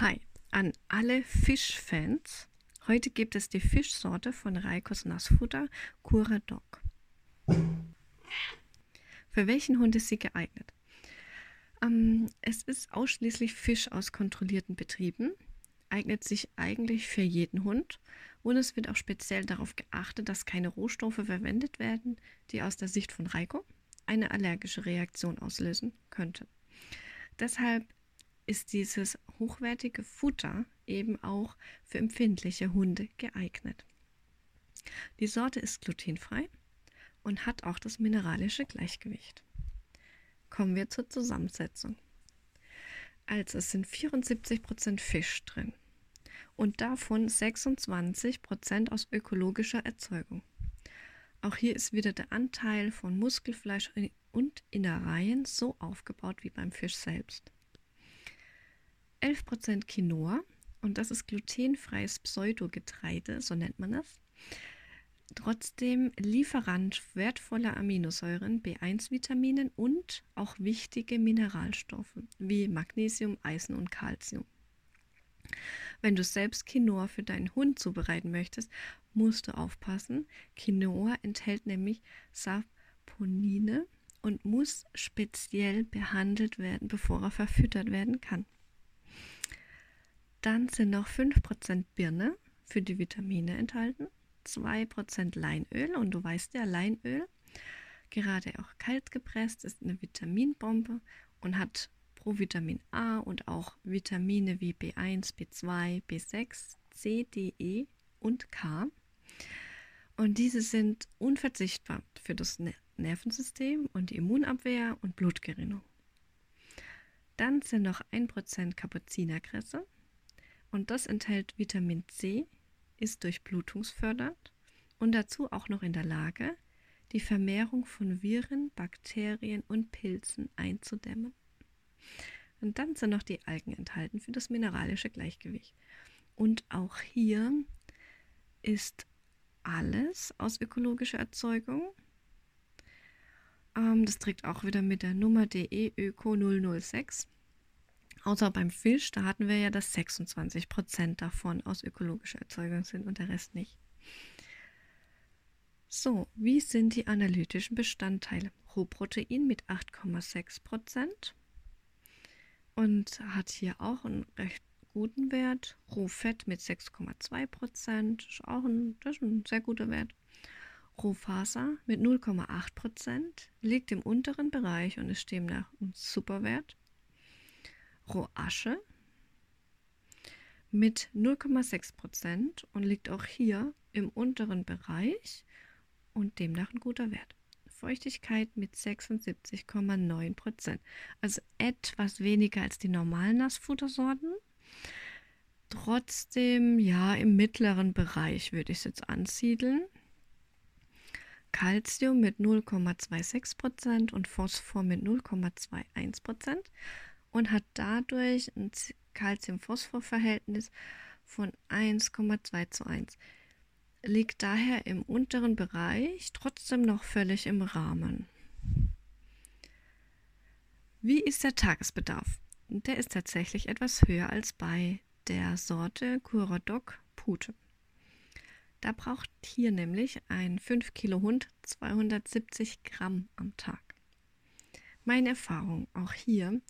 Hi an alle Fischfans. Heute gibt es die Fischsorte von Reikos Nassfutter Cura Dog. Für welchen Hund ist sie geeignet? Ähm, es ist ausschließlich Fisch aus kontrollierten Betrieben, eignet sich eigentlich für jeden Hund und es wird auch speziell darauf geachtet, dass keine Rohstoffe verwendet werden, die aus der Sicht von Reiko eine allergische Reaktion auslösen könnte. Deshalb ist dieses hochwertige Futter eben auch für empfindliche Hunde geeignet. Die Sorte ist glutenfrei und hat auch das mineralische Gleichgewicht. Kommen wir zur Zusammensetzung. Also es sind 74% Fisch drin und davon 26% aus ökologischer Erzeugung. Auch hier ist wieder der Anteil von Muskelfleisch und Innereien so aufgebaut wie beim Fisch selbst. 11% Quinoa und das ist glutenfreies Pseudogetreide, so nennt man es. Trotzdem Lieferant wertvoller Aminosäuren, B1-Vitaminen und auch wichtige Mineralstoffe wie Magnesium, Eisen und Calcium. Wenn du selbst Quinoa für deinen Hund zubereiten möchtest, musst du aufpassen. Quinoa enthält nämlich Saponine und muss speziell behandelt werden, bevor er verfüttert werden kann. Dann sind noch 5% Birne für die Vitamine enthalten, 2% Leinöl und du weißt ja, Leinöl, gerade auch kalt gepresst, ist eine Vitaminbombe und hat Provitamin A und auch Vitamine wie B1, B2, B6, C, D, E und K. Und diese sind unverzichtbar für das Nervensystem und die Immunabwehr und Blutgerinnung. Dann sind noch 1% Kapuzinerkresse, und das enthält Vitamin C, ist durchblutungsfördernd und dazu auch noch in der Lage, die Vermehrung von Viren, Bakterien und Pilzen einzudämmen. Und dann sind noch die Algen enthalten für das mineralische Gleichgewicht. Und auch hier ist alles aus ökologischer Erzeugung. Ähm, das trägt auch wieder mit der Nummer DE Öko 006. Außer beim Fisch, da hatten wir ja, dass 26 Prozent davon aus ökologischer Erzeugung sind und der Rest nicht. So, wie sind die analytischen Bestandteile? Rohprotein mit 8,6 Prozent und hat hier auch einen recht guten Wert. Rohfett mit 6,2 Prozent ist auch ein, das ist ein sehr guter Wert. Rohfaser mit 0,8 Prozent liegt im unteren Bereich und ist demnach ein super Wert. Rohasche mit 0,6% und liegt auch hier im unteren Bereich und demnach ein guter Wert. Feuchtigkeit mit 76,9% Also etwas weniger als die normalen Nassfuttersorten. Trotzdem, ja, im mittleren Bereich würde ich es jetzt ansiedeln. Calcium mit 0,26% und Phosphor mit 0,21 und hat dadurch ein Calcium-Phosphor-Verhältnis von 1,2 zu 1. Liegt daher im unteren Bereich, trotzdem noch völlig im Rahmen. Wie ist der Tagesbedarf? Der ist tatsächlich etwas höher als bei der Sorte Curadoc Pute. Da braucht hier nämlich ein 5 Kilo Hund 270 Gramm am Tag. Meine Erfahrung auch hier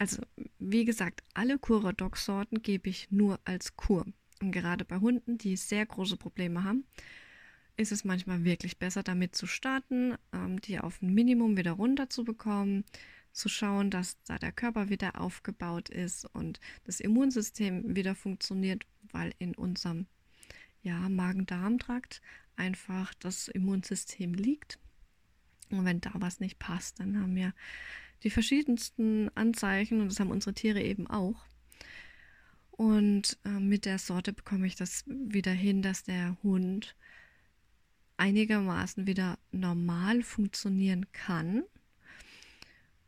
also, wie gesagt, alle Curadoc-Sorten gebe ich nur als Kur. Und gerade bei Hunden, die sehr große Probleme haben, ist es manchmal wirklich besser, damit zu starten, ähm, die auf ein Minimum wieder runter zu bekommen, zu schauen, dass da der Körper wieder aufgebaut ist und das Immunsystem wieder funktioniert, weil in unserem ja, Magen-Darm-Trakt einfach das Immunsystem liegt. Und wenn da was nicht passt, dann haben wir die verschiedensten Anzeichen und das haben unsere Tiere eben auch. Und äh, mit der Sorte bekomme ich das wieder hin, dass der Hund einigermaßen wieder normal funktionieren kann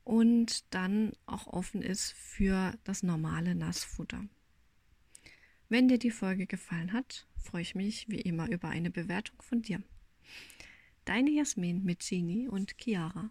und dann auch offen ist für das normale Nassfutter. Wenn dir die Folge gefallen hat, freue ich mich wie immer über eine Bewertung von dir. Deine Jasmin mit Genie und Chiara.